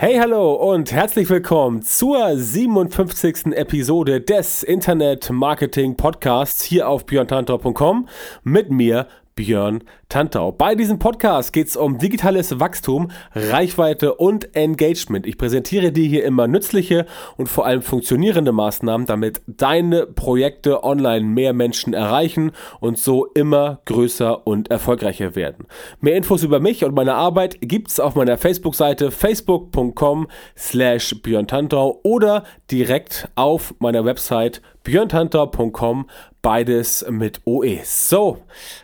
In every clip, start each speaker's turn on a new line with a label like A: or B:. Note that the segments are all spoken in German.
A: Hey, hallo und herzlich willkommen zur 57. Episode des Internet Marketing Podcasts hier auf björntantau.com mit mir, Björn Tantau. Bei diesem Podcast geht es um digitales Wachstum, Reichweite und Engagement. Ich präsentiere dir hier immer nützliche und vor allem funktionierende Maßnahmen, damit deine Projekte online mehr Menschen erreichen und so immer größer und erfolgreicher werden. Mehr Infos über mich und meine Arbeit gibt's auf meiner Facebook-Seite facebook.com slash Björn Tantau oder direkt auf meiner Website björntantau.com beides mit OE. So,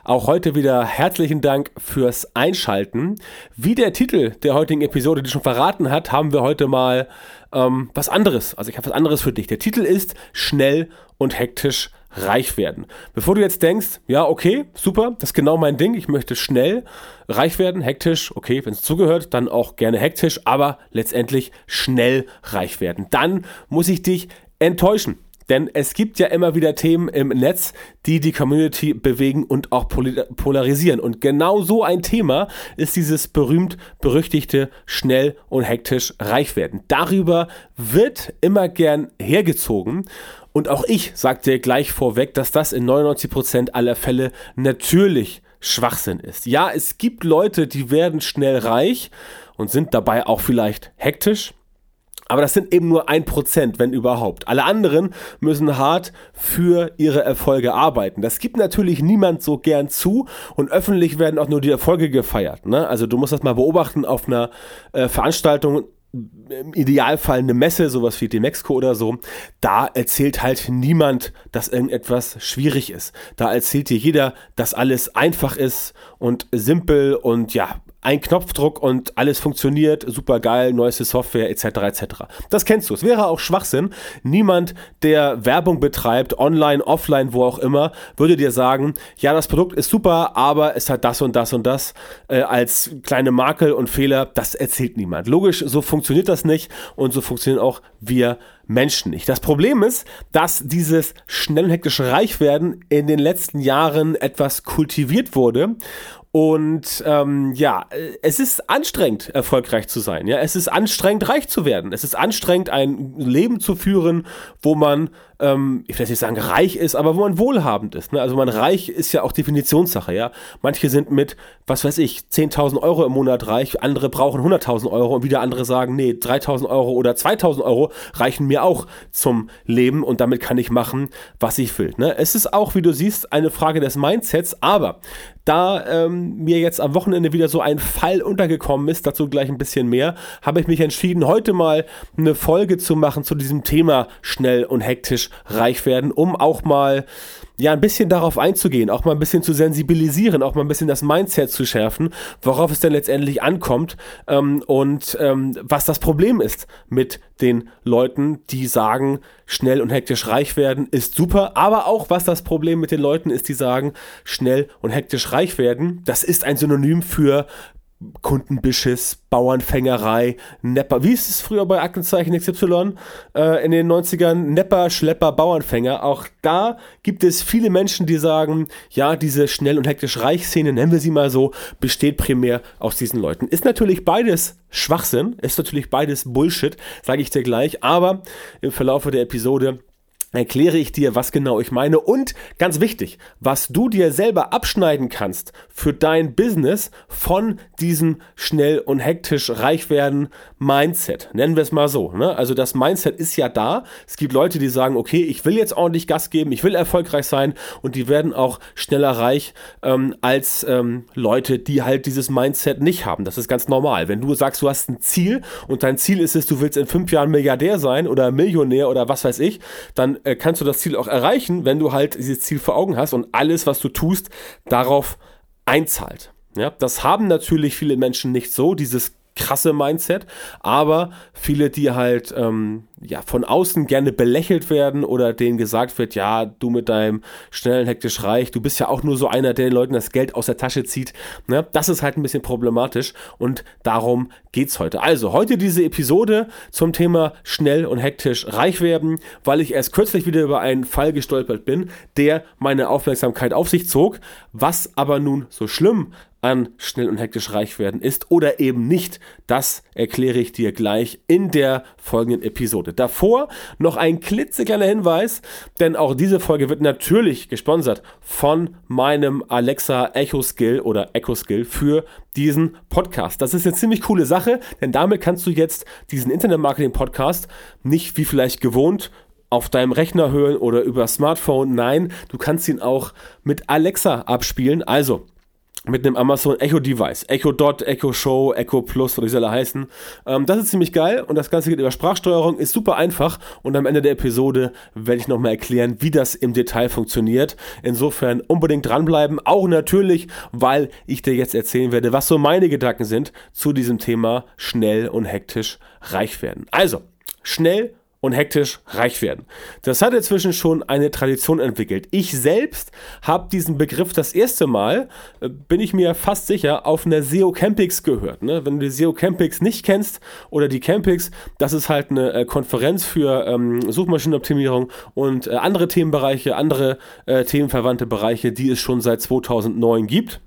A: auch heute wieder herzlichen Dank fürs Einschalten. Wie der Titel der heutigen Episode die schon verraten hat, haben wir heute mal ähm, was anderes. Also ich habe was anderes für dich. Der Titel ist Schnell und hektisch reich werden. Bevor du jetzt denkst, ja, okay, super, das ist genau mein Ding, ich möchte schnell reich werden, hektisch, okay, wenn es zugehört, dann auch gerne hektisch, aber letztendlich schnell reich werden. Dann muss ich dich enttäuschen. Denn es gibt ja immer wieder Themen im Netz, die die Community bewegen und auch polarisieren. Und genau so ein Thema ist dieses berühmt berüchtigte schnell und hektisch reich werden. Darüber wird immer gern hergezogen. Und auch ich dir gleich vorweg, dass das in 99% aller Fälle natürlich Schwachsinn ist. Ja, es gibt Leute, die werden schnell reich und sind dabei auch vielleicht hektisch aber das sind eben nur ein Prozent, wenn überhaupt. Alle anderen müssen hart für ihre Erfolge arbeiten. Das gibt natürlich niemand so gern zu und öffentlich werden auch nur die Erfolge gefeiert. Ne? Also du musst das mal beobachten auf einer äh, Veranstaltung, im Idealfall eine Messe, sowas wie die Mexiko oder so, da erzählt halt niemand, dass irgendetwas schwierig ist. Da erzählt dir jeder, dass alles einfach ist und simpel und ja, ein Knopfdruck und alles funktioniert, super geil, neueste Software etc. etc. Das kennst du. Es wäre auch Schwachsinn. Niemand, der Werbung betreibt, online, offline, wo auch immer, würde dir sagen, ja, das Produkt ist super, aber es hat das und das und das äh, als kleine Makel und Fehler. Das erzählt niemand. Logisch, so funktioniert das nicht und so funktionieren auch wir Menschen nicht. Das Problem ist, dass dieses schnell und hektische Reichwerden in den letzten Jahren etwas kultiviert wurde und ähm, ja, es ist anstrengend, erfolgreich zu sein. Ja, es ist anstrengend, reich zu werden. Es ist anstrengend, ein Leben zu führen, wo man ähm, ich will nicht sagen reich ist, aber wo man wohlhabend ist. Ne? Also man reich ist ja auch Definitionssache, ja. Manche sind mit, was weiß ich, 10.000 Euro im Monat reich, andere brauchen 100.000 Euro und wieder andere sagen, nee, 3.000 Euro oder 2.000 Euro reichen mir auch zum Leben und damit kann ich machen, was ich will. Ne? Es ist auch, wie du siehst, eine Frage des Mindsets, aber da ähm, mir jetzt am Wochenende wieder so ein Fall untergekommen ist, dazu gleich ein bisschen mehr, habe ich mich entschieden, heute mal eine Folge zu machen zu diesem Thema schnell und hektisch reich werden, um auch mal ja ein bisschen darauf einzugehen, auch mal ein bisschen zu sensibilisieren, auch mal ein bisschen das Mindset zu schärfen, worauf es denn letztendlich ankommt ähm, und ähm, was das Problem ist mit den Leuten, die sagen, schnell und hektisch reich werden ist super, aber auch was das Problem mit den Leuten ist, die sagen, schnell und hektisch reich werden, das ist ein Synonym für Kundenbeschiss, Bauernfängerei, Nepper. Wie ist es früher bei Aktenzeichen XY äh, in den 90ern? Nepper, Schlepper, Bauernfänger. Auch da gibt es viele Menschen, die sagen, ja, diese schnell und hektisch Reichszene, nennen wir sie mal so, besteht primär aus diesen Leuten. Ist natürlich beides Schwachsinn, ist natürlich beides Bullshit, sage ich dir gleich, aber im Verlauf der Episode erkläre ich dir, was genau ich meine und ganz wichtig, was du dir selber abschneiden kannst für dein Business von diesem schnell und hektisch reich werden Mindset. Nennen wir es mal so. Ne? Also das Mindset ist ja da. Es gibt Leute, die sagen, okay, ich will jetzt ordentlich Gas geben, ich will erfolgreich sein und die werden auch schneller reich ähm, als ähm, Leute, die halt dieses Mindset nicht haben. Das ist ganz normal. Wenn du sagst, du hast ein Ziel und dein Ziel ist es, du willst in fünf Jahren Milliardär sein oder Millionär oder was weiß ich, dann äh, kannst du das Ziel auch erreichen, wenn du halt dieses Ziel vor Augen hast und alles, was du tust, darauf einzahlt. Ja, das haben natürlich viele Menschen nicht so, dieses krasse Mindset, aber viele, die halt ähm, ja von außen gerne belächelt werden oder denen gesagt wird, ja, du mit deinem schnellen hektisch reich, du bist ja auch nur so einer, der den Leuten das Geld aus der Tasche zieht. Ne? Das ist halt ein bisschen problematisch und darum geht's heute. Also heute diese Episode zum Thema schnell und hektisch reich werden, weil ich erst kürzlich wieder über einen Fall gestolpert bin, der meine Aufmerksamkeit auf sich zog, was aber nun so schlimm an schnell und hektisch reich werden ist oder eben nicht, das erkläre ich dir gleich in der folgenden Episode. Davor noch ein klitzekleiner Hinweis, denn auch diese Folge wird natürlich gesponsert von meinem Alexa Echo Skill oder Echo Skill für diesen Podcast. Das ist eine ziemlich coole Sache, denn damit kannst du jetzt diesen Internet Marketing Podcast nicht wie vielleicht gewohnt auf deinem Rechner hören oder über Smartphone. Nein, du kannst ihn auch mit Alexa abspielen. Also, mit einem Amazon Echo Device. Echo Dot, Echo Show, Echo Plus, oder wie soll er heißen. Ähm, das ist ziemlich geil und das Ganze geht über Sprachsteuerung, ist super einfach und am Ende der Episode werde ich nochmal erklären, wie das im Detail funktioniert. Insofern unbedingt dranbleiben, auch natürlich, weil ich dir jetzt erzählen werde, was so meine Gedanken sind zu diesem Thema schnell und hektisch reich werden. Also, schnell und hektisch reich werden. Das hat inzwischen schon eine Tradition entwickelt. Ich selbst habe diesen Begriff das erste Mal, äh, bin ich mir fast sicher, auf einer SEO Campix gehört. Ne? Wenn du die SEO Campix nicht kennst oder die Campix, das ist halt eine äh, Konferenz für ähm, Suchmaschinenoptimierung und äh, andere Themenbereiche, andere äh, themenverwandte Bereiche, die es schon seit 2009 gibt.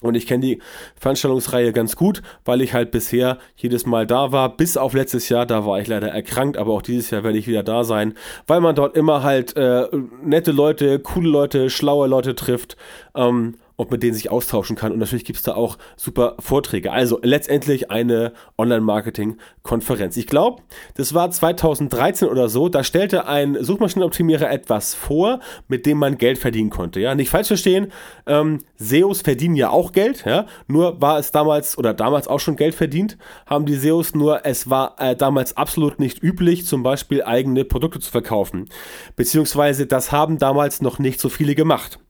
A: Und ich kenne die Veranstaltungsreihe ganz gut, weil ich halt bisher jedes Mal da war, bis auf letztes Jahr, da war ich leider erkrankt, aber auch dieses Jahr werde ich wieder da sein, weil man dort immer halt äh, nette Leute, coole Leute, schlaue Leute trifft. Ähm, und mit denen sich austauschen kann. Und natürlich gibt es da auch super Vorträge. Also letztendlich eine Online-Marketing-Konferenz. Ich glaube, das war 2013 oder so. Da stellte ein Suchmaschinenoptimierer etwas vor, mit dem man Geld verdienen konnte. Ja, nicht falsch verstehen. Ähm, SEOs verdienen ja auch Geld. Ja, nur war es damals oder damals auch schon Geld verdient, haben die SEOs nur. Es war äh, damals absolut nicht üblich, zum Beispiel eigene Produkte zu verkaufen. Beziehungsweise das haben damals noch nicht so viele gemacht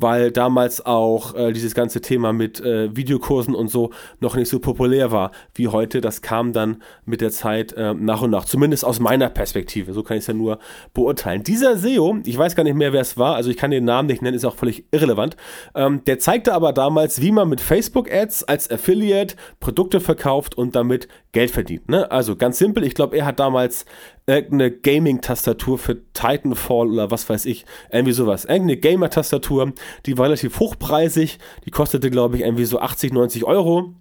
A: weil damals auch äh, dieses ganze Thema mit äh, Videokursen und so noch nicht so populär war wie heute. Das kam dann mit der Zeit äh, nach und nach, zumindest aus meiner Perspektive. So kann ich es ja nur beurteilen. Dieser SEO, ich weiß gar nicht mehr, wer es war, also ich kann den Namen nicht nennen, ist auch völlig irrelevant. Ähm, der zeigte aber damals, wie man mit Facebook-Ads als Affiliate Produkte verkauft und damit Geld verdient. Ne? Also ganz simpel, ich glaube, er hat damals irgendeine Gaming-Tastatur für Titanfall oder was weiß ich, irgendwie sowas. Irgendeine Gamer-Tastatur, die war relativ hochpreisig, die kostete, glaube ich, irgendwie so 80, 90 Euro.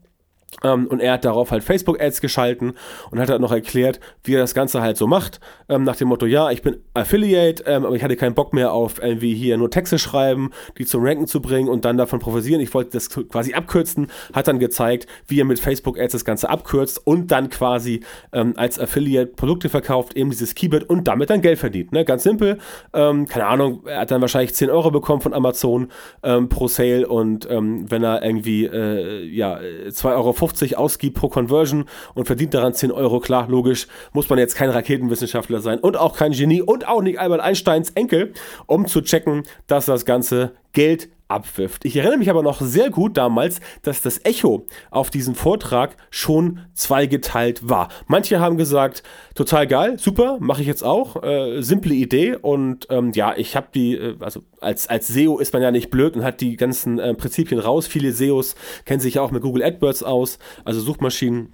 A: Ähm, und er hat darauf halt Facebook-Ads geschalten und hat halt noch erklärt, wie er das Ganze halt so macht. Ähm, nach dem Motto, ja, ich bin Affiliate, ähm, aber ich hatte keinen Bock mehr auf irgendwie hier nur Texte schreiben, die zum Ranken zu bringen und dann davon profitieren. Ich wollte das quasi abkürzen, hat dann gezeigt, wie er mit Facebook-Ads das Ganze abkürzt und dann quasi ähm, als Affiliate Produkte verkauft, eben dieses Keyword und damit dann Geld verdient. Ne? Ganz simpel. Ähm, keine Ahnung, er hat dann wahrscheinlich 10 Euro bekommen von Amazon ähm, pro Sale und wenn er irgendwie, äh, ja, 2 Euro 50 ausgibt pro Conversion und verdient daran 10 Euro, klar, logisch, muss man jetzt kein Raketenwissenschaftler sein und auch kein Genie und auch nicht Albert Einsteins Enkel, um zu checken, dass das Ganze Geld abwirft. Ich erinnere mich aber noch sehr gut damals, dass das Echo auf diesem Vortrag schon zweigeteilt war. Manche haben gesagt, total geil, super, mache ich jetzt auch, äh, simple Idee und ähm, ja, ich habe die, äh, also als, als SEO ist man ja nicht blöd und hat die ganzen äh, Prinzipien raus. Viele SEOs kennen sich ja auch mit Google AdWords aus, also Suchmaschinen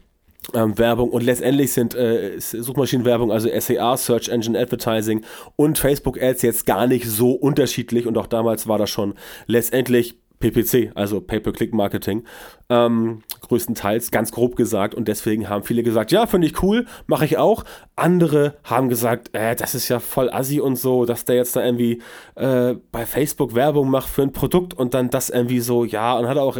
A: ähm, Werbung und letztendlich sind äh, Suchmaschinenwerbung, also SEA, Search Engine Advertising und Facebook Ads jetzt gar nicht so unterschiedlich und auch damals war das schon letztendlich PPC, also Pay-per-Click-Marketing, ähm, größtenteils, ganz grob gesagt. Und deswegen haben viele gesagt, ja, finde ich cool, mache ich auch. Andere haben gesagt, äh, das ist ja voll assi und so, dass der jetzt da irgendwie äh, bei Facebook Werbung macht für ein Produkt und dann das irgendwie so, ja, und hat auch,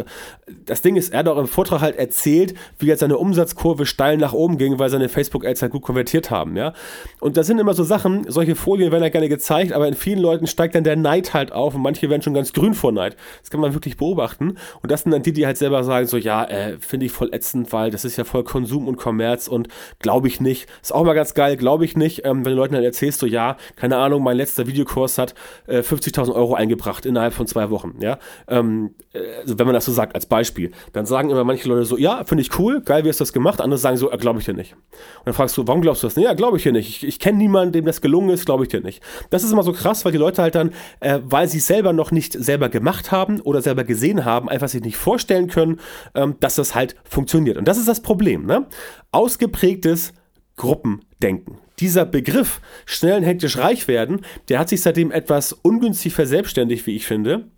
A: das Ding ist, er hat auch im Vortrag halt erzählt, wie jetzt seine Umsatzkurve steil nach oben ging, weil seine Facebook-Ads halt gut konvertiert haben, ja. Und das sind immer so Sachen, solche Folien werden ja gerne gezeigt, aber in vielen Leuten steigt dann der Neid halt auf und manche werden schon ganz grün vor Neid. Das kann man wirklich beobachten. Und das sind dann die, die halt selber sagen, so, ja, äh, finde ich voll ätzend, weil das ist ja voll Konsum und Kommerz und glaube ich nicht. Ist auch mal ganz geil, glaube ich nicht, ähm, wenn du Leuten dann erzählst, so, ja, keine Ahnung, mein letzter Videokurs hat äh, 50.000 Euro eingebracht innerhalb von zwei Wochen, ja. Ähm, äh, also wenn man das so sagt, als Beispiel, dann sagen immer manche Leute so, ja, finde ich cool, geil, wie hast du das gemacht? Andere sagen so, äh, glaube ich dir nicht. Und dann fragst du, warum glaubst du das? Ja, glaube ich dir nicht. Ich, ich kenne niemanden, dem das gelungen ist, glaube ich dir nicht. Das ist immer so krass, weil die Leute halt dann, äh, weil sie es selber noch nicht selber gemacht haben oder selber gesehen haben, einfach sich nicht vorstellen können, ähm, dass das halt funktioniert. Und das ist das Problem. Ne? Ausgeprägtes Gruppendenken. Dieser Begriff schnell und hektisch reich werden, der hat sich seitdem etwas ungünstig verselbstständigt, wie ich finde.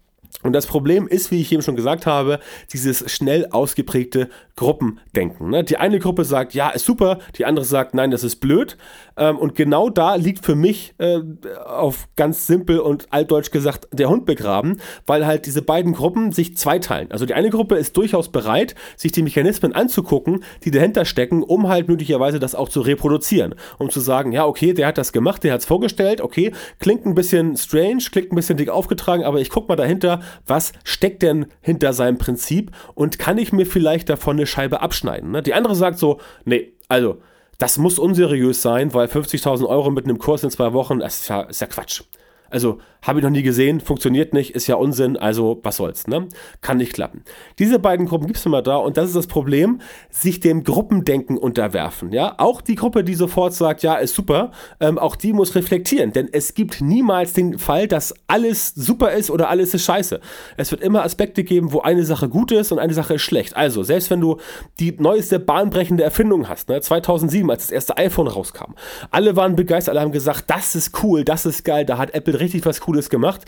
A: Und das Problem ist, wie ich eben schon gesagt habe, dieses schnell ausgeprägte Gruppendenken. Ne? Die eine Gruppe sagt, ja, ist super, die andere sagt, nein, das ist blöd. Ähm, und genau da liegt für mich äh, auf ganz simpel und altdeutsch gesagt der Hund begraben, weil halt diese beiden Gruppen sich zweiteilen. Also die eine Gruppe ist durchaus bereit, sich die Mechanismen anzugucken, die dahinter stecken, um halt möglicherweise das auch zu reproduzieren. Um zu sagen, ja, okay, der hat das gemacht, der hat es vorgestellt, okay, klingt ein bisschen strange, klingt ein bisschen dick aufgetragen, aber ich guck mal dahinter, was steckt denn hinter seinem Prinzip und kann ich mir vielleicht davon eine Scheibe abschneiden. Ne? Die andere sagt so, nee, also das muss unseriös sein, weil 50.000 Euro mit einem Kurs in zwei Wochen, das ist ja, ist ja Quatsch. Also habe ich noch nie gesehen, funktioniert nicht, ist ja Unsinn, also was soll's, ne? Kann nicht klappen. Diese beiden Gruppen gibt es immer da und das ist das Problem, sich dem Gruppendenken unterwerfen, ja? Auch die Gruppe, die sofort sagt, ja, ist super, ähm, auch die muss reflektieren, denn es gibt niemals den Fall, dass alles super ist oder alles ist scheiße. Es wird immer Aspekte geben, wo eine Sache gut ist und eine Sache ist schlecht. Also, selbst wenn du die neueste bahnbrechende Erfindung hast, ne? 2007, als das erste iPhone rauskam, alle waren begeistert, alle haben gesagt, das ist cool, das ist geil, da hat Apple richtig was Cooles gemacht.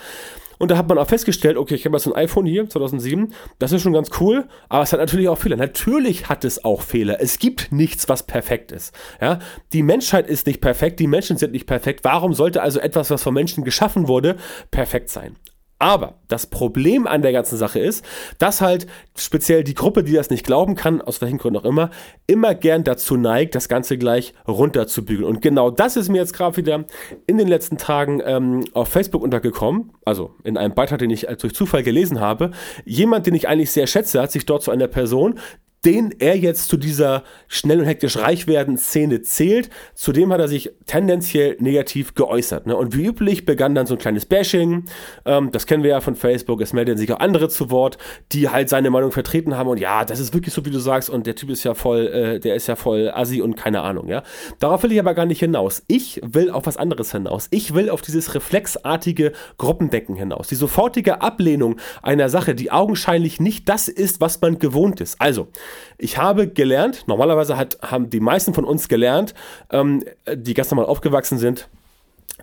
A: Und da hat man auch festgestellt, okay, ich habe jetzt ein iPhone hier, 2007, das ist schon ganz cool, aber es hat natürlich auch Fehler. Natürlich hat es auch Fehler. Es gibt nichts, was perfekt ist. Ja? Die Menschheit ist nicht perfekt, die Menschen sind nicht perfekt. Warum sollte also etwas, was von Menschen geschaffen wurde, perfekt sein? Aber das Problem an der ganzen Sache ist, dass halt speziell die Gruppe, die das nicht glauben kann, aus welchen Gründen auch immer, immer gern dazu neigt, das Ganze gleich runterzubügeln. Und genau das ist mir jetzt gerade wieder in den letzten Tagen ähm, auf Facebook untergekommen, also in einem Beitrag, den ich durch Zufall gelesen habe. Jemand, den ich eigentlich sehr schätze, hat sich dort zu einer Person, den er jetzt zu dieser schnell und hektisch reich werden Szene zählt, zudem hat er sich tendenziell negativ geäußert. Ne? Und wie üblich begann dann so ein kleines Bashing. Ähm, das kennen wir ja von Facebook. Es melden sich auch andere zu Wort, die halt seine Meinung vertreten haben. Und ja, das ist wirklich so, wie du sagst. Und der Typ ist ja voll, äh, der ist ja voll assi und keine Ahnung. Ja, darauf will ich aber gar nicht hinaus. Ich will auf was anderes hinaus. Ich will auf dieses reflexartige Gruppendenken hinaus. Die sofortige Ablehnung einer Sache, die augenscheinlich nicht das ist, was man gewohnt ist. Also ich habe gelernt, normalerweise hat, haben die meisten von uns gelernt, ähm, die ganz normal aufgewachsen sind,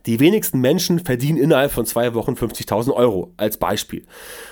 A: die wenigsten Menschen verdienen innerhalb von zwei Wochen 50.000 Euro als Beispiel.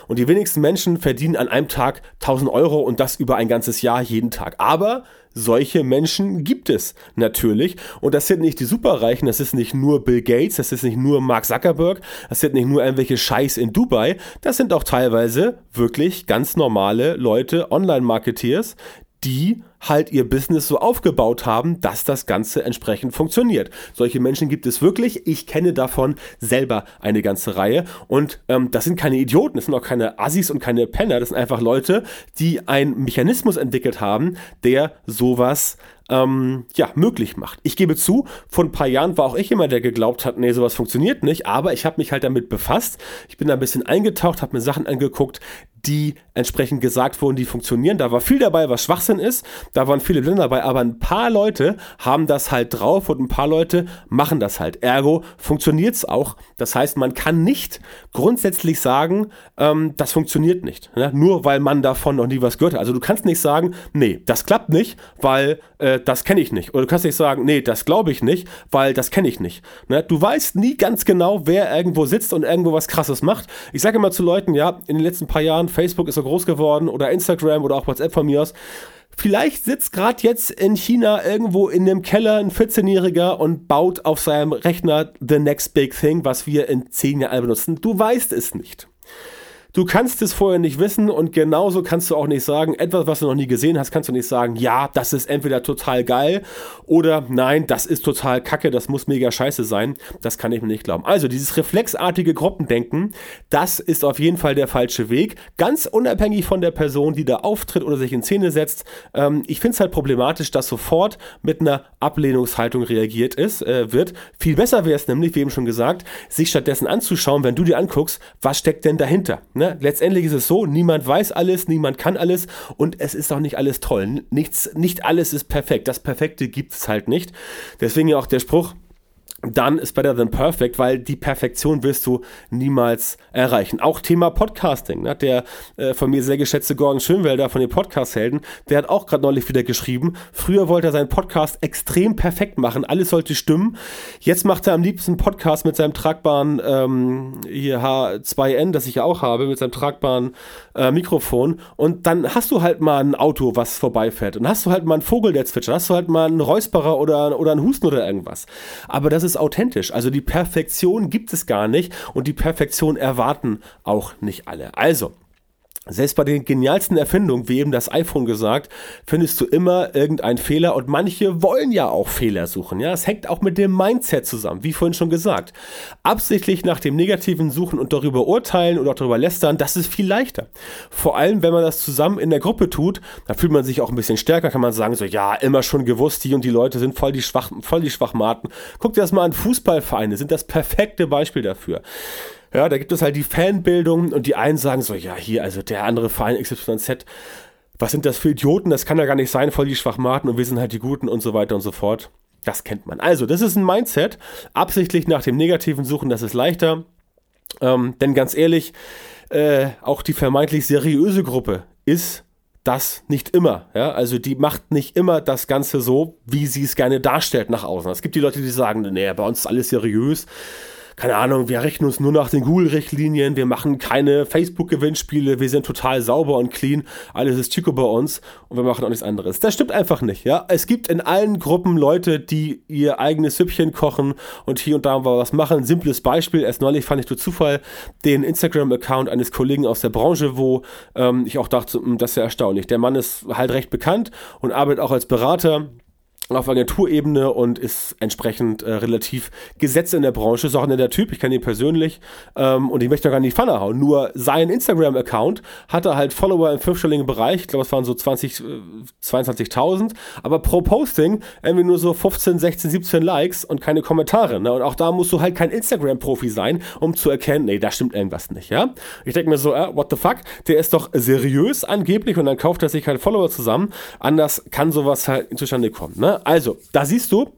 A: Und die wenigsten Menschen verdienen an einem Tag 1.000 Euro und das über ein ganzes Jahr jeden Tag. Aber solche Menschen gibt es natürlich. Und das sind nicht die Superreichen, das ist nicht nur Bill Gates, das ist nicht nur Mark Zuckerberg, das sind nicht nur irgendwelche Scheiß in Dubai, das sind auch teilweise wirklich ganz normale Leute, Online-Marketeers, die halt ihr Business so aufgebaut haben, dass das Ganze entsprechend funktioniert. Solche Menschen gibt es wirklich. Ich kenne davon selber eine ganze Reihe. Und ähm, das sind keine Idioten, das sind auch keine Assis und keine Penner. Das sind einfach Leute, die einen Mechanismus entwickelt haben, der sowas ähm, ja, möglich macht. Ich gebe zu, vor ein paar Jahren war auch ich immer, der geglaubt hat, nee, sowas funktioniert nicht, aber ich habe mich halt damit befasst. Ich bin da ein bisschen eingetaucht, habe mir Sachen angeguckt, die entsprechend gesagt wurden, die funktionieren. Da war viel dabei, was Schwachsinn ist. Da waren viele Blinde dabei, aber ein paar Leute haben das halt drauf und ein paar Leute machen das halt. Ergo funktioniert es auch. Das heißt, man kann nicht grundsätzlich sagen, ähm, das funktioniert nicht. Ne? Nur weil man davon noch nie was gehört hat. Also du kannst nicht sagen, nee, das klappt nicht, weil äh, das kenne ich nicht. Oder du kannst nicht sagen, nee, das glaube ich nicht, weil das kenne ich nicht. Ne? Du weißt nie ganz genau, wer irgendwo sitzt und irgendwo was Krasses macht. Ich sage immer zu Leuten, ja, in den letzten paar Jahren, Facebook ist so groß geworden oder Instagram oder auch WhatsApp von mir aus. Vielleicht sitzt gerade jetzt in China irgendwo in einem Keller ein 14-Jähriger und baut auf seinem Rechner the next big thing, was wir in 10 Jahren benutzen. Du weißt es nicht. Du kannst es vorher nicht wissen und genauso kannst du auch nicht sagen, etwas, was du noch nie gesehen hast, kannst du nicht sagen, ja, das ist entweder total geil oder nein, das ist total kacke, das muss mega scheiße sein. Das kann ich mir nicht glauben. Also dieses reflexartige Gruppendenken, das ist auf jeden Fall der falsche Weg. Ganz unabhängig von der Person, die da auftritt oder sich in Szene setzt. Ähm, ich finde es halt problematisch, dass sofort mit einer Ablehnungshaltung reagiert ist, äh, wird. Viel besser wäre es nämlich, wie eben schon gesagt, sich stattdessen anzuschauen, wenn du dir anguckst, was steckt denn dahinter. Ne? Letztendlich ist es so, niemand weiß alles, niemand kann alles und es ist auch nicht alles toll. Nichts, nicht alles ist perfekt. Das Perfekte gibt es halt nicht. Deswegen ja auch der Spruch, dann ist better than perfect, weil die Perfektion wirst du niemals erreichen. Auch Thema Podcasting. Ne? Der äh, von mir sehr geschätzte Gordon Schönwelder von den Podcast-Helden, der hat auch gerade neulich wieder geschrieben, früher wollte er seinen Podcast extrem perfekt machen, alles sollte stimmen. Jetzt macht er am liebsten Podcast mit seinem tragbaren ähm, hier H2N, das ich ja auch habe, mit seinem tragbaren äh, Mikrofon. Und dann hast du halt mal ein Auto, was vorbeifährt. Und hast du halt mal einen Vogel, der zwitschert. Hast du halt mal einen Räusperer oder, oder einen Husten oder irgendwas. Aber das ist ist authentisch. Also die Perfektion gibt es gar nicht und die Perfektion erwarten auch nicht alle. Also, selbst bei den genialsten Erfindungen, wie eben das iPhone gesagt, findest du immer irgendeinen Fehler und manche wollen ja auch Fehler suchen. Ja, es hängt auch mit dem Mindset zusammen, wie vorhin schon gesagt. Absichtlich nach dem Negativen suchen und darüber urteilen oder auch darüber lästern, das ist viel leichter. Vor allem, wenn man das zusammen in der Gruppe tut, da fühlt man sich auch ein bisschen stärker, kann man sagen, so, ja, immer schon gewusst, die und die Leute sind voll die, Schwach, voll die Schwachmaten. Guck dir das mal an, Fußballvereine sind das perfekte Beispiel dafür. Ja, da gibt es halt die Fanbildung und die einen sagen so, ja, hier, also der andere Verein XYZ, was sind das für Idioten? Das kann ja gar nicht sein, voll die Schwachmaten und wir sind halt die Guten und so weiter und so fort. Das kennt man. Also, das ist ein Mindset. Absichtlich nach dem Negativen suchen, das ist leichter. Ähm, denn ganz ehrlich, äh, auch die vermeintlich seriöse Gruppe ist das nicht immer. Ja? Also die macht nicht immer das Ganze so, wie sie es gerne darstellt nach außen. Es gibt die Leute, die sagen, nee, bei uns ist alles seriös keine Ahnung, wir rechnen uns nur nach den Google-Richtlinien, wir machen keine Facebook-Gewinnspiele, wir sind total sauber und clean, alles ist Chico bei uns und wir machen auch nichts anderes. Das stimmt einfach nicht, ja. Es gibt in allen Gruppen Leute, die ihr eigenes Süppchen kochen und hier und da was machen. Simples Beispiel, erst neulich fand ich durch Zufall den Instagram-Account eines Kollegen aus der Branche, wo ähm, ich auch dachte, hm, das ist ja erstaunlich. Der Mann ist halt recht bekannt und arbeitet auch als Berater auf Agenturebene und ist entsprechend äh, relativ gesetzt in der Branche. Ist auch ein netter Typ, ich kenne ihn persönlich ähm, und ich möchte gar nicht Pfanne hauen. Nur sein Instagram-Account hatte halt Follower im fünfstelligen Bereich, ich glaube es waren so 20, äh, 22.000, aber pro Posting irgendwie nur so 15, 16, 17 Likes und keine Kommentare. Ne? Und auch da musst du halt kein Instagram-Profi sein, um zu erkennen, nee, da stimmt irgendwas nicht, ja. Ich denke mir so, äh, what the fuck, der ist doch seriös angeblich und dann kauft er sich halt Follower zusammen. Anders kann sowas halt zustande kommen, ne? Also, da siehst du,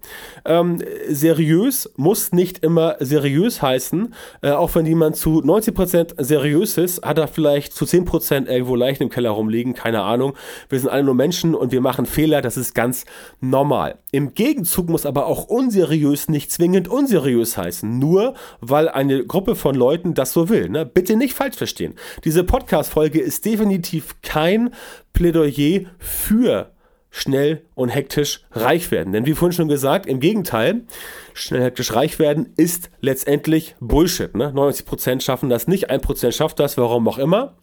A: ähm, seriös muss nicht immer seriös heißen. Äh, auch wenn jemand zu 90% seriös ist, hat er vielleicht zu 10% irgendwo leicht im Keller rumliegen, keine Ahnung. Wir sind alle nur Menschen und wir machen Fehler, das ist ganz normal. Im Gegenzug muss aber auch unseriös nicht zwingend unseriös heißen, nur weil eine Gruppe von Leuten das so will. Ne? Bitte nicht falsch verstehen. Diese Podcast-Folge ist definitiv kein Plädoyer für schnell und hektisch reich werden. Denn wie vorhin schon gesagt, im Gegenteil, schnell hektisch reich werden ist letztendlich Bullshit. Ne? 90% schaffen das nicht, 1% schafft das, warum auch immer.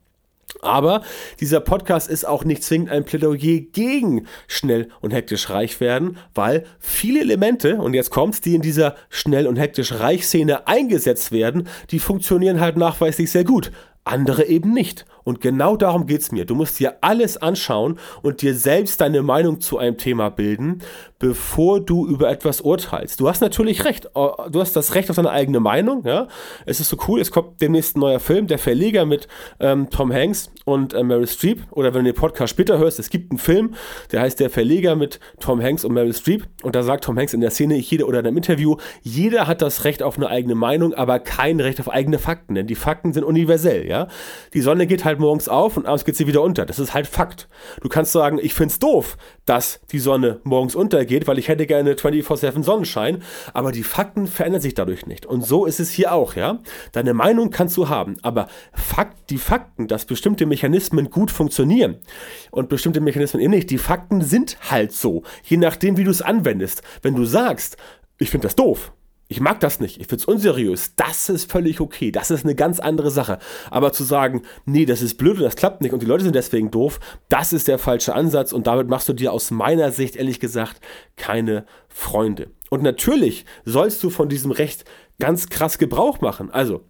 A: Aber dieser Podcast ist auch nicht zwingend ein Plädoyer gegen schnell und hektisch reich werden, weil viele Elemente, und jetzt kommt's, die in dieser schnell und hektisch reich Szene eingesetzt werden, die funktionieren halt nachweislich sehr gut. Andere eben nicht. Und genau darum geht's mir. Du musst dir alles anschauen und dir selbst deine Meinung zu einem Thema bilden, bevor du über etwas urteilst. Du hast natürlich recht. Äh, du hast das Recht auf deine eigene Meinung. Ja? Es ist so cool. Es kommt demnächst ein neuer Film, der Verleger mit ähm, Tom Hanks und äh, Meryl Streep. Oder wenn du den Podcast später hörst, es gibt einen Film, der heißt Der Verleger mit Tom Hanks und Meryl Streep. Und da sagt Tom Hanks in der Szene, jeder oder in einem Interview, jeder hat das Recht auf eine eigene Meinung, aber kein Recht auf eigene Fakten. Denn die Fakten sind universell. Ja? Die Sonne geht halt halt morgens auf und abends geht sie wieder unter. Das ist halt Fakt. Du kannst sagen, ich find's doof, dass die Sonne morgens untergeht, weil ich hätte gerne 24-7 Sonnenschein, aber die Fakten verändern sich dadurch nicht. Und so ist es hier auch, ja. Deine Meinung kannst du haben, aber Fakt, die Fakten, dass bestimmte Mechanismen gut funktionieren und bestimmte Mechanismen eben nicht, die Fakten sind halt so, je nachdem, wie du es anwendest. Wenn du sagst, ich finde das doof, Ich mag das nicht. Ich finde es unseriös. Das ist völlig okay. Das ist eine ganz andere Sache. Aber zu sagen, nee, das ist blöd und das klappt nicht und die Leute sind deswegen doof, das ist der falsche Ansatz und damit machst du dir aus meiner Sicht ehrlich gesagt keine Freunde. Und natürlich sollst du von diesem Recht ganz krass Gebrauch machen. Also,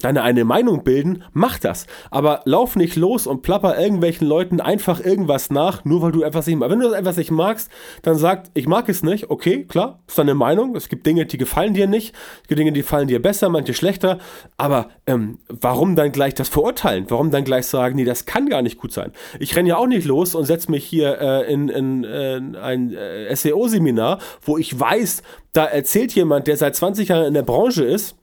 A: deine eine Meinung bilden, mach das. Aber lauf nicht los und plapper irgendwelchen Leuten einfach irgendwas nach, nur weil du etwas nicht magst. Wenn du etwas nicht magst, dann sag, ich mag es nicht, okay, klar, ist deine Meinung. Es gibt Dinge, die gefallen dir nicht, es gibt Dinge, die gefallen dir besser, manche schlechter. Aber ähm, warum dann gleich das verurteilen? Warum dann gleich sagen, nee, das kann gar nicht gut sein? Ich renne ja auch nicht los und setze mich hier äh, in, in, in ein äh, SEO-Seminar, wo ich weiß, da erzählt jemand, der seit 20 Jahren in der Branche ist,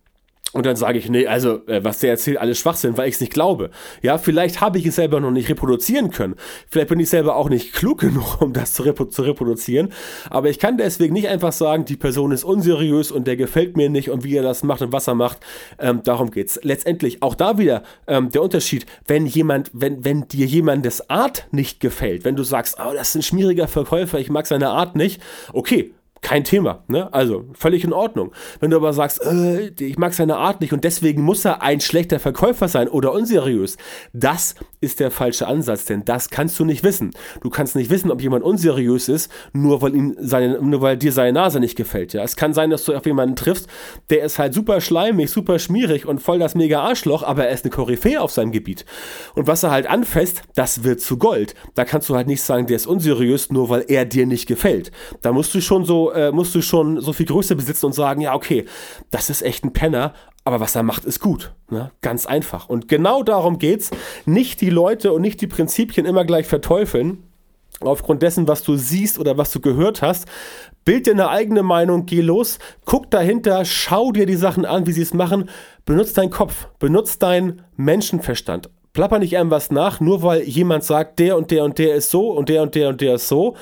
A: und dann sage ich, nee, also äh, was der erzählt, alles Schwachsinn, weil ich es nicht glaube. Ja, vielleicht habe ich es selber noch nicht reproduzieren können. Vielleicht bin ich selber auch nicht klug genug, um das zu, repo zu reproduzieren. Aber ich kann deswegen nicht einfach sagen, die Person ist unseriös und der gefällt mir nicht und wie er das macht und was er macht. Ähm, darum geht's. Letztendlich auch da wieder ähm, der Unterschied, wenn jemand, wenn, wenn dir jemandes Art nicht gefällt, wenn du sagst, oh, das ist ein schmieriger Verkäufer, ich mag seine Art nicht, okay, kein Thema, ne? Also völlig in Ordnung. Wenn du aber sagst, äh, ich mag seine Art nicht und deswegen muss er ein schlechter Verkäufer sein oder unseriös, das ist der falsche Ansatz, denn das kannst du nicht wissen. Du kannst nicht wissen, ob jemand unseriös ist, nur weil ihm seine, nur weil dir seine Nase nicht gefällt. Ja, es kann sein, dass du auf jemanden triffst, der ist halt super schleimig, super schmierig und voll das mega Arschloch, aber er ist eine Koryphäe auf seinem Gebiet. Und was er halt anfasst, das wird zu Gold. Da kannst du halt nicht sagen, der ist unseriös, nur weil er dir nicht gefällt. Da musst du schon so äh, musst du schon so viel Größe besitzen und sagen, ja, okay, das ist echt ein Penner, aber was er macht, ist gut. Ne? Ganz einfach. Und genau darum geht's. Nicht die Leute und nicht die Prinzipien immer gleich verteufeln, aufgrund dessen, was du siehst oder was du gehört hast. Bild dir eine eigene Meinung, geh los, guck dahinter, schau dir die Sachen an, wie sie es machen, benutzt deinen Kopf, benutzt deinen Menschenverstand. Plapper nicht irgendwas nach, nur weil jemand sagt, der und der und der ist so und der und der und der ist so.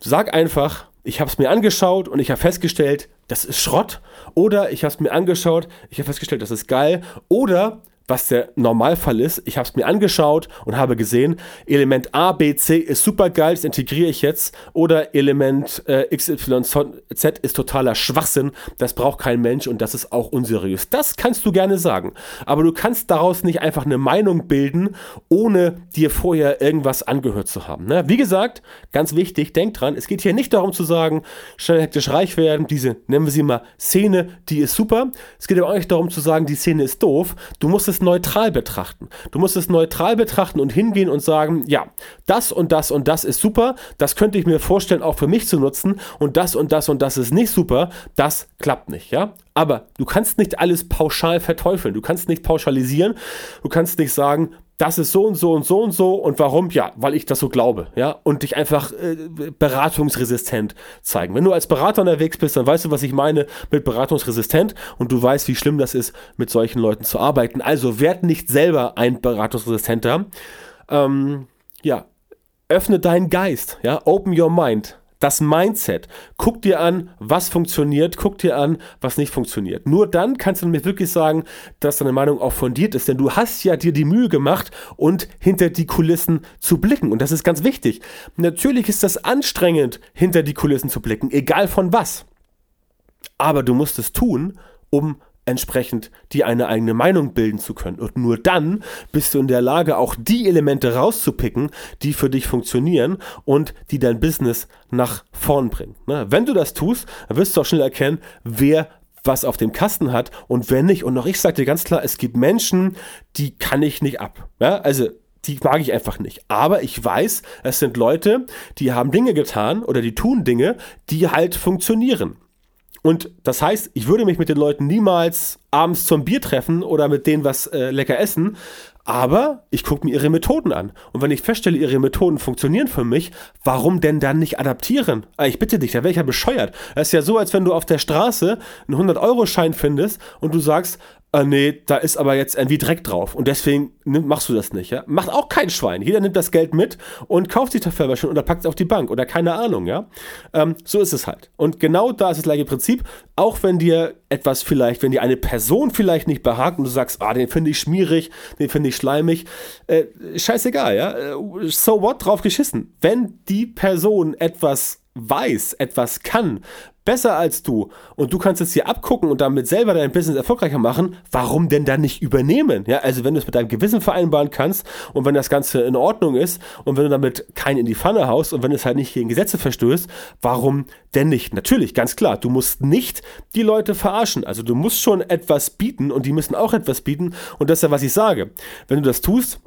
A: Sag einfach, ich habe es mir angeschaut und ich habe festgestellt, das ist Schrott. Oder ich habe es mir angeschaut, ich habe festgestellt, das ist geil. Oder was der Normalfall ist. Ich habe es mir angeschaut und habe gesehen, Element A, B, C ist super geil, das integriere ich jetzt. Oder Element äh, Z ist totaler Schwachsinn, das braucht kein Mensch und das ist auch unseriös. Das kannst du gerne sagen. Aber du kannst daraus nicht einfach eine Meinung bilden, ohne dir vorher irgendwas angehört zu haben. Ne? Wie gesagt, ganz wichtig, denk dran, es geht hier nicht darum zu sagen, schnell hektisch reich werden, diese, nennen wir sie mal, Szene, die ist super. Es geht aber auch nicht darum zu sagen, die Szene ist doof. Du musst es neutral betrachten. Du musst es neutral betrachten und hingehen und sagen, ja, das und das und das ist super, das könnte ich mir vorstellen, auch für mich zu nutzen und das und das und das ist nicht super, das klappt nicht, ja. Aber du kannst nicht alles pauschal verteufeln, du kannst nicht pauschalisieren, du kannst nicht sagen, das ist so und so und so und so und warum? Ja, weil ich das so glaube, ja, und dich einfach äh, beratungsresistent zeigen. Wenn du als Berater unterwegs bist, dann weißt du, was ich meine mit beratungsresistent und du weißt, wie schlimm das ist, mit solchen Leuten zu arbeiten. Also werd nicht selber ein beratungsresistenter. Ähm, ja, öffne deinen Geist, ja, open your mind das Mindset. Guck dir an, was funktioniert, guck dir an, was nicht funktioniert. Nur dann kannst du mir wirklich sagen, dass deine Meinung auch fundiert ist, denn du hast ja dir die Mühe gemacht und hinter die Kulissen zu blicken. Und das ist ganz wichtig. Natürlich ist das anstrengend, hinter die Kulissen zu blicken, egal von was. Aber du musst es tun, um entsprechend dir eine eigene Meinung bilden zu können. Und nur dann bist du in der Lage, auch die Elemente rauszupicken, die für dich funktionieren und die dein Business nach vorn bringen. Ne? Wenn du das tust, wirst du auch schnell erkennen, wer was auf dem Kasten hat und wer nicht. Und auch ich sage dir ganz klar, es gibt Menschen, die kann ich nicht ab. Ja? Also die mag ich einfach nicht. Aber ich weiß, es sind Leute, die haben Dinge getan oder die tun Dinge, die halt funktionieren. Und das heißt, ich würde mich mit den Leuten niemals abends zum Bier treffen oder mit denen was äh, lecker essen, aber ich gucke mir ihre Methoden an. Und wenn ich feststelle, ihre Methoden funktionieren für mich, warum denn dann nicht adaptieren? Ah, ich bitte dich, da wäre ich ja bescheuert. Es ist ja so, als wenn du auf der Straße einen 100-Euro-Schein findest und du sagst, äh, nee, da ist aber jetzt irgendwie Dreck drauf und deswegen nimm, machst du das nicht. Ja? Macht auch kein Schwein. Jeder nimmt das Geld mit und kauft sich das Färberchen oder packt es auf die Bank oder keine Ahnung. Ja, ähm, So ist es halt. Und genau da ist das gleiche Prinzip. Auch wenn dir etwas vielleicht, wenn dir eine Person vielleicht nicht behagt und du sagst, ah, den finde ich schmierig, den finde ich schleimig, äh, scheißegal, ja. Äh, so what, drauf geschissen. Wenn die Person etwas weiß, etwas kann, besser als du und du kannst es dir abgucken und damit selber dein Business erfolgreicher machen, warum denn dann nicht übernehmen? Ja, also wenn du es mit deinem Gewissen vereinbaren kannst und wenn das Ganze in Ordnung ist und wenn du damit keinen in die Pfanne haust und wenn es halt nicht gegen Gesetze verstößt, warum denn nicht? Natürlich, ganz klar, du musst nicht die Leute verarschen. Also du musst schon etwas bieten und die müssen auch etwas bieten und das ist ja, was ich sage. Wenn du das tust,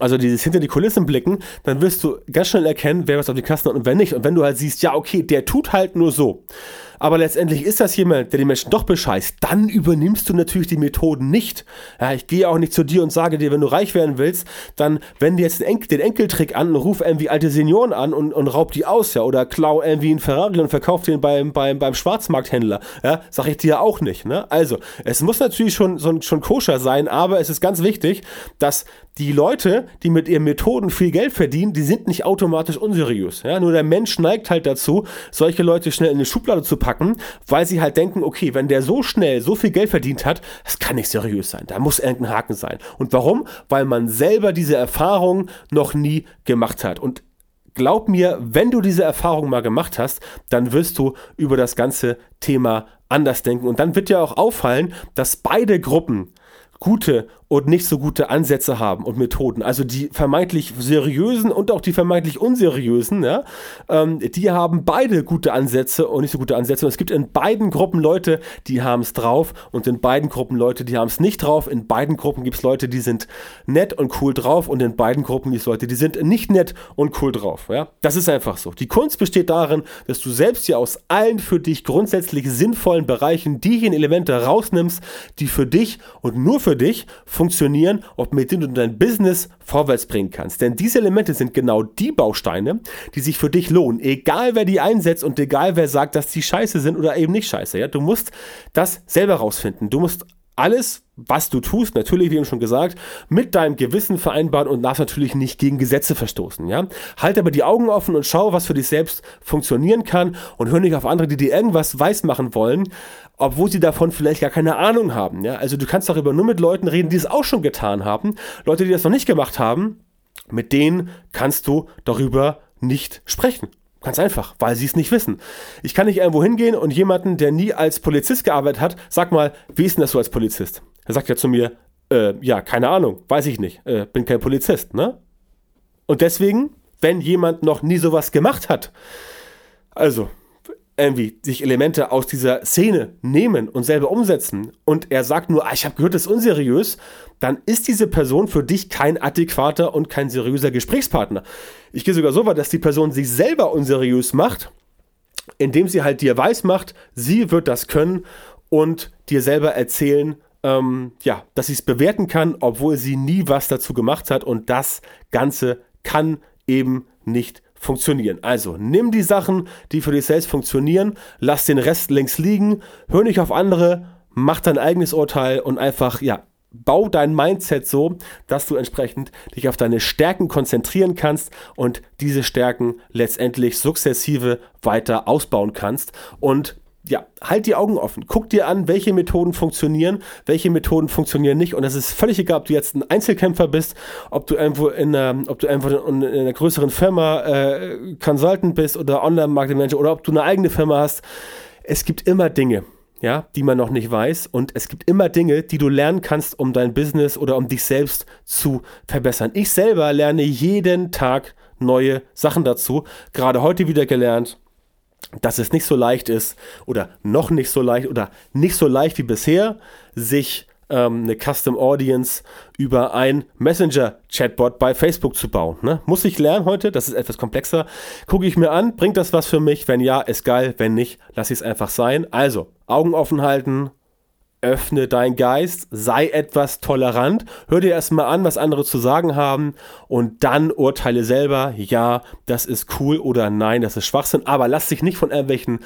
A: also dieses hinter die Kulissen blicken, dann wirst du ganz schnell erkennen, wer was auf die Kasten hat und wer nicht. Und wenn du halt siehst, ja, okay, der tut halt nur so aber letztendlich ist das jemand, der die Menschen doch bescheißt, dann übernimmst du natürlich die Methoden nicht. Ja, ich gehe auch nicht zu dir und sage dir, wenn du reich werden willst, dann wende jetzt den, Enkel, den Enkeltrick an und ruf irgendwie alte Senioren an und, und raub die aus, ja, oder klau irgendwie einen Ferrari und verkauf den beim, beim, beim Schwarzmarkthändler, ja, sag ich dir auch nicht, ne? Also, es muss natürlich schon, schon, schon koscher sein, aber es ist ganz wichtig, dass die Leute, die mit ihren Methoden viel Geld verdienen, die sind nicht automatisch unseriös. Ja? Nur der Mensch neigt halt dazu, solche Leute schnell in eine Schublade zu packen packen, weil sie halt denken, okay, wenn der so schnell so viel Geld verdient hat, das kann nicht seriös sein. Da muss irgendein Haken sein. Und warum? Weil man selber diese Erfahrung noch nie gemacht hat. Und glaub mir, wenn du diese Erfahrung mal gemacht hast, dann wirst du über das ganze Thema anders denken. Und dann wird dir auch auffallen, dass beide Gruppen gute und nicht so gute Ansätze haben und Methoden. Also die vermeintlich seriösen und auch die vermeintlich unseriösen, ja, ähm, die haben beide gute Ansätze und nicht so gute Ansätze. Und es gibt in beiden Gruppen Leute, die haben es drauf und in beiden Gruppen Leute, die haben es nicht drauf. In beiden Gruppen gibt es Leute, die sind nett und cool drauf und in beiden Gruppen gibt es Leute, die sind nicht nett und cool drauf. Ja? Das ist einfach so. Die Kunst besteht darin, dass du selbst hier aus allen für dich grundsätzlich sinnvollen Bereichen diejenigen Elemente rausnimmst, die für dich und nur für dich funktionieren funktionieren und mit denen du dein Business vorwärts bringen kannst. Denn diese Elemente sind genau die Bausteine, die sich für dich lohnen. Egal wer die einsetzt und egal wer sagt, dass die scheiße sind oder eben nicht scheiße. Ja? Du musst das selber rausfinden. Du musst alles, was du tust, natürlich, wie eben schon gesagt, mit deinem Gewissen vereinbaren und darfst natürlich nicht gegen Gesetze verstoßen. Ja? Halt aber die Augen offen und schau, was für dich selbst funktionieren kann und hör nicht auf andere, die dir irgendwas weismachen wollen, obwohl sie davon vielleicht gar keine Ahnung haben. Ja? Also du kannst darüber nur mit Leuten reden, die es auch schon getan haben. Leute, die das noch nicht gemacht haben, mit denen kannst du darüber nicht sprechen. Ganz einfach, weil sie es nicht wissen. Ich kann nicht irgendwo hingehen und jemanden, der nie als Polizist gearbeitet hat, sag mal, wie ist denn das so als Polizist? Er sagt ja zu mir, äh, ja, keine Ahnung, weiß ich nicht, äh, bin kein Polizist, ne? Und deswegen, wenn jemand noch nie sowas gemacht hat, also irgendwie sich Elemente aus dieser Szene nehmen und selber umsetzen und er sagt nur, ah, ich habe gehört, das ist unseriös, dann ist diese Person für dich kein adäquater und kein seriöser Gesprächspartner. Ich gehe sogar so weit, dass die Person sich selber unseriös macht, indem sie halt dir weiß macht, sie wird das können und dir selber erzählen, ähm, ja, dass sie es bewerten kann, obwohl sie nie was dazu gemacht hat und das Ganze kann eben nicht funktionieren. Also nimm die Sachen, die für dich selbst funktionieren, lass den Rest links liegen, hör nicht auf andere, mach dein eigenes Urteil und einfach, ja, bau dein Mindset so, dass du entsprechend dich auf deine Stärken konzentrieren kannst und diese Stärken letztendlich sukzessive weiter ausbauen kannst und ja, halt die Augen offen. Guck dir an, welche Methoden funktionieren, welche Methoden funktionieren nicht. Und es ist völlig egal, ob du jetzt ein Einzelkämpfer bist, ob du irgendwo in einer, ob du irgendwo in einer größeren Firma äh, Consultant bist oder Online-Marketing-Manager oder ob du eine eigene Firma hast. Es gibt immer Dinge, ja, die man noch nicht weiß. Und es gibt immer Dinge, die du lernen kannst, um dein Business oder um dich selbst zu verbessern. Ich selber lerne jeden Tag neue Sachen dazu. Gerade heute wieder gelernt dass es nicht so leicht ist oder noch nicht so leicht oder nicht so leicht wie bisher, sich ähm, eine Custom Audience über ein Messenger-Chatbot bei Facebook zu bauen. Ne? Muss ich lernen heute, das ist etwas komplexer. Gucke ich mir an, bringt das was für mich? Wenn ja, ist geil. Wenn nicht, lasse ich es einfach sein. Also, Augen offen halten, öffne dein Geist, sei etwas tolerant, hör dir erstmal an, was andere zu sagen haben und dann urteile selber, ja, das ist cool oder nein, das ist Schwachsinn, aber lass dich nicht von irgendwelchen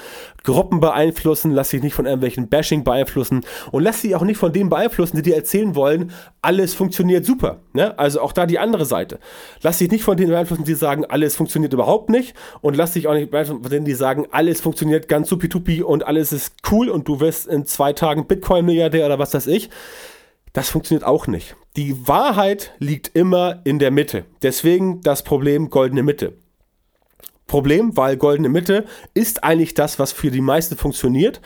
A: Gruppen beeinflussen, lass dich nicht von irgendwelchen Bashing beeinflussen und lass dich auch nicht von denen beeinflussen, die dir erzählen wollen, alles funktioniert super. Ne? Also auch da die andere Seite. Lass dich nicht von denen beeinflussen, die sagen, alles funktioniert überhaupt nicht und lass dich auch nicht beeinflussen von denen, die sagen, alles funktioniert ganz supi-tupi und alles ist cool und du wirst in zwei Tagen Bitcoin Milliardär oder was weiß ich. Das funktioniert auch nicht. Die Wahrheit liegt immer in der Mitte. Deswegen das Problem goldene Mitte. Problem, weil goldene Mitte ist eigentlich das, was für die meisten funktioniert.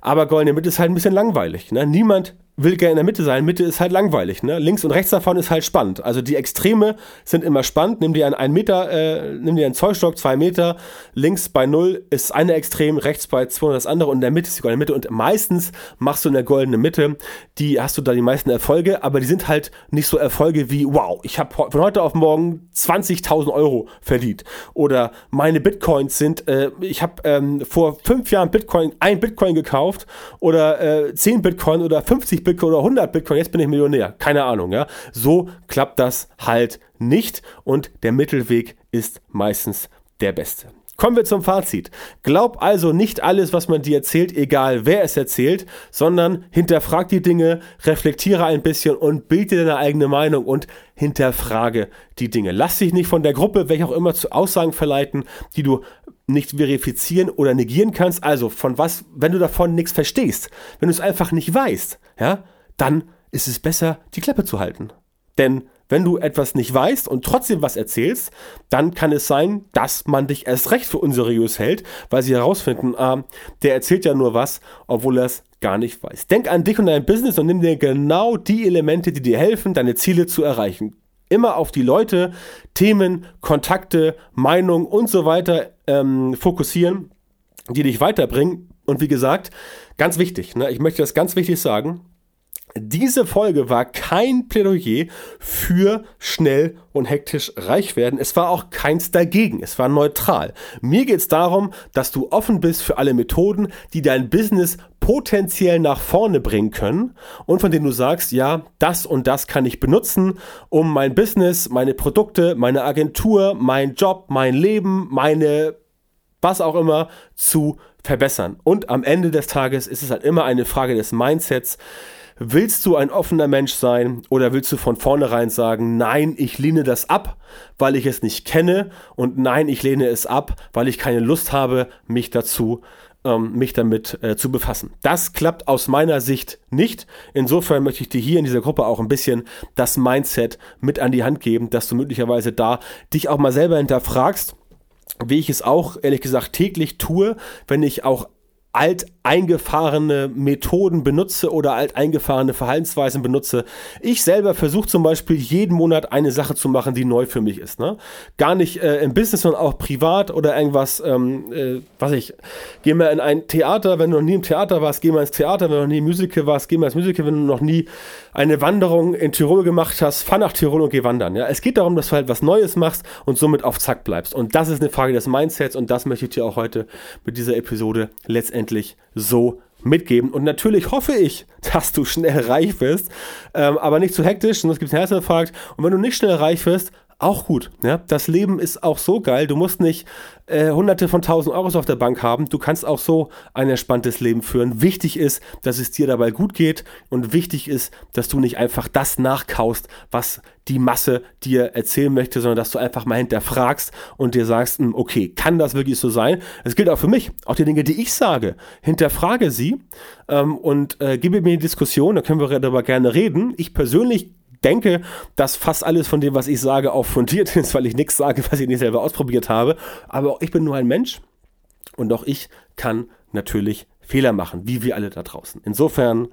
A: Aber goldene Mitte ist halt ein bisschen langweilig. Ne? Niemand will gerne in der Mitte sein. Mitte ist halt langweilig. Ne? Links und rechts davon ist halt spannend. Also die Extreme sind immer spannend. Nimm dir einen, einen Meter, äh, nimm dir einen Zollstock, zwei Meter. Links bei null ist eine Extrem, rechts bei 200 das andere und in der Mitte ist die goldene Mitte. Und meistens machst du in der goldenen Mitte, die hast du da die meisten Erfolge, aber die sind halt nicht so Erfolge wie, wow, ich habe von heute auf morgen 20.000 Euro verdient. Oder meine Bitcoins sind, äh, ich habe ähm, vor fünf Jahren Bitcoin, ein Bitcoin gekauft oder äh, 10 Bitcoin oder 50 Bitcoin oder 100 Bitcoin, jetzt bin ich Millionär. Keine Ahnung, ja. So klappt das halt nicht und der Mittelweg ist meistens der beste. Kommen wir zum Fazit. Glaub also nicht alles, was man dir erzählt, egal wer es erzählt, sondern hinterfrag die Dinge, reflektiere ein bisschen und bild dir deine eigene Meinung und hinterfrage die Dinge. Lass dich nicht von der Gruppe, welche auch immer, zu Aussagen verleiten, die du nicht verifizieren oder negieren kannst. Also von was, wenn du davon nichts verstehst, wenn du es einfach nicht weißt, ja, dann ist es besser, die Klappe zu halten. Denn wenn du etwas nicht weißt und trotzdem was erzählst, dann kann es sein, dass man dich erst recht für unseriös hält, weil sie herausfinden, ah, der erzählt ja nur was, obwohl er es gar nicht weiß. Denk an dich und dein Business und nimm dir genau die Elemente, die dir helfen, deine Ziele zu erreichen immer auf die Leute, Themen, Kontakte, Meinung und so weiter ähm, fokussieren, die dich weiterbringen. Und wie gesagt, ganz wichtig, ne, ich möchte das ganz wichtig sagen, diese Folge war kein Plädoyer für schnell und hektisch reich werden. Es war auch keins dagegen. Es war neutral. Mir geht es darum, dass du offen bist für alle Methoden, die dein Business potenziell nach vorne bringen können und von denen du sagst, ja, das und das kann ich benutzen, um mein Business, meine Produkte, meine Agentur, mein Job, mein Leben, meine was auch immer zu verbessern. Und am Ende des Tages ist es halt immer eine Frage des Mindsets. Willst du ein offener Mensch sein oder willst du von vornherein sagen, nein, ich lehne das ab, weil ich es nicht kenne und nein, ich lehne es ab, weil ich keine Lust habe, mich dazu ähm, mich damit äh, zu befassen. Das klappt aus meiner Sicht nicht. Insofern möchte ich dir hier in dieser Gruppe auch ein bisschen das Mindset mit an die Hand geben, dass du möglicherweise da dich auch mal selber hinterfragst wie ich es auch ehrlich gesagt täglich tue, wenn ich auch alteingefahrene Methoden benutze oder alteingefahrene Verhaltensweisen benutze. Ich selber versuche zum Beispiel jeden Monat eine Sache zu machen, die neu für mich ist. Ne? Gar nicht äh, im Business, sondern auch privat oder irgendwas, ähm, äh, was ich, geh mal in ein Theater, wenn du noch nie im Theater warst, geh mal ins Theater, wenn du noch nie Musical warst, geh mal ins Musical, wenn du noch nie eine Wanderung in Tirol gemacht hast, fahr nach Tirol und geh wandern. Ja? Es geht darum, dass du halt was Neues machst und somit auf Zack bleibst. Und das ist eine Frage des Mindsets und das möchte ich dir auch heute mit dieser Episode letztendlich so mitgeben. Und natürlich hoffe ich, dass du schnell reich wirst, ähm, aber nicht zu hektisch, sonst gibt es einen Herzinfarkt. Und wenn du nicht schnell reich wirst, auch gut. Ja? Das Leben ist auch so geil. Du musst nicht äh, hunderte von tausend Euros auf der Bank haben. Du kannst auch so ein entspanntes Leben führen. Wichtig ist, dass es dir dabei gut geht und wichtig ist, dass du nicht einfach das nachkaust, was die Masse dir erzählen möchte, sondern dass du einfach mal hinterfragst und dir sagst, hm, okay, kann das wirklich so sein? Es gilt auch für mich. Auch die Dinge, die ich sage, hinterfrage sie ähm, und äh, gebe mir eine Diskussion, da können wir darüber gerne reden. Ich persönlich denke, dass fast alles von dem, was ich sage, auch fundiert ist, weil ich nichts sage, was ich nicht selber ausprobiert habe. Aber auch ich bin nur ein Mensch und auch ich kann natürlich Fehler machen, wie wir alle da draußen. Insofern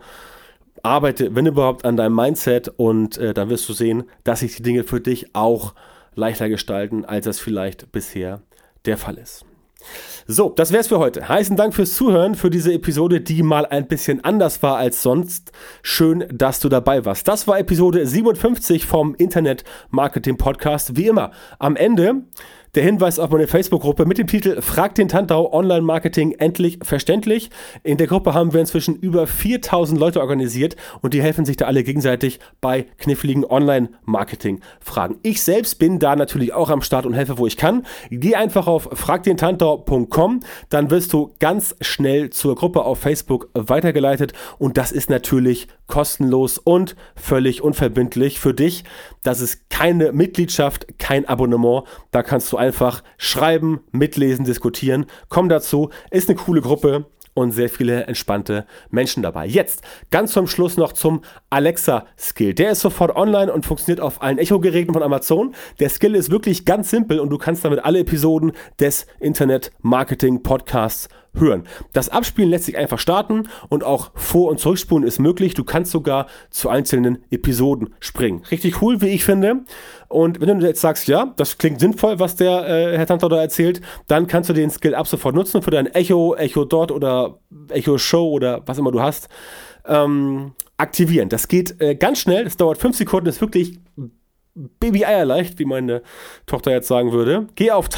A: arbeite, wenn überhaupt, an deinem Mindset und äh, dann wirst du sehen, dass sich die Dinge für dich auch leichter gestalten, als das vielleicht bisher der Fall ist. So, das wär's für heute. Heißen Dank fürs Zuhören, für diese Episode, die mal ein bisschen anders war als sonst. Schön, dass du dabei warst. Das war Episode 57 vom Internet Marketing Podcast. Wie immer, am Ende der Hinweis auf meine Facebook-Gruppe mit dem Titel Frag den Tantau Online-Marketing endlich verständlich. In der Gruppe haben wir inzwischen über 4000 Leute organisiert und die helfen sich da alle gegenseitig bei kniffligen Online-Marketing-Fragen. Ich selbst bin da natürlich auch am Start und helfe, wo ich kann. Geh einfach auf fragdentantau.com, dann wirst du ganz schnell zur Gruppe auf Facebook weitergeleitet und das ist natürlich kostenlos und völlig unverbindlich für dich. Das ist keine Mitgliedschaft, kein Abonnement. Da kannst du einfach schreiben, mitlesen, diskutieren. Komm dazu, ist eine coole Gruppe und sehr viele entspannte Menschen dabei. Jetzt ganz zum Schluss noch zum Alexa-Skill. Der ist sofort online und funktioniert auf allen Echo-Geräten von Amazon. Der Skill ist wirklich ganz simpel und du kannst damit alle Episoden des Internet-Marketing-Podcasts hören. Das Abspielen lässt sich einfach starten und auch Vor- und Zurückspulen ist möglich. Du kannst sogar zu einzelnen Episoden springen. Richtig cool, wie ich finde. Und wenn du jetzt sagst, ja, das klingt sinnvoll, was der äh, Herr Tantor da erzählt, dann kannst du den Skill ab sofort nutzen für dein Echo, Echo Dot oder Echo Show oder was immer du hast. Ähm, aktivieren. Das geht äh, ganz schnell, das dauert fünf Sekunden, ist wirklich Baby-Eierleicht, wie meine Tochter jetzt sagen würde. Geh auf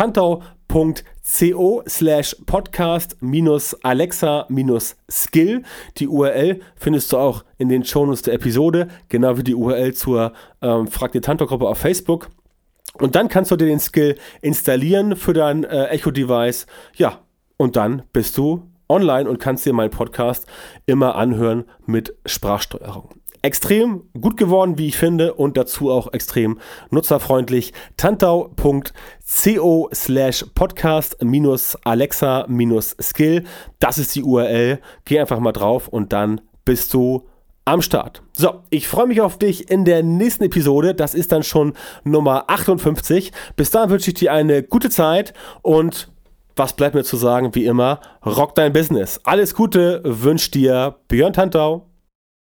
A: tantau.co slash podcast minus Alexa minus Skill. Die URL findest du auch in den Shownotes der Episode, genau wie die URL zur ähm, Frag die Tantor-Gruppe auf Facebook. Und dann kannst du dir den Skill installieren für dein äh, Echo-Device. Ja, und dann bist du online und kannst dir meinen Podcast immer anhören mit Sprachsteuerung extrem gut geworden, wie ich finde, und dazu auch extrem nutzerfreundlich. tantau.co slash podcast minus Alexa minus Skill. Das ist die URL. Geh einfach mal drauf und dann bist du am Start. So, ich freue mich auf dich in der nächsten Episode. Das ist dann schon Nummer 58. Bis dahin wünsche ich dir eine gute Zeit und was bleibt mir zu sagen? Wie immer, rock dein Business. Alles Gute wünscht dir Björn Tantau.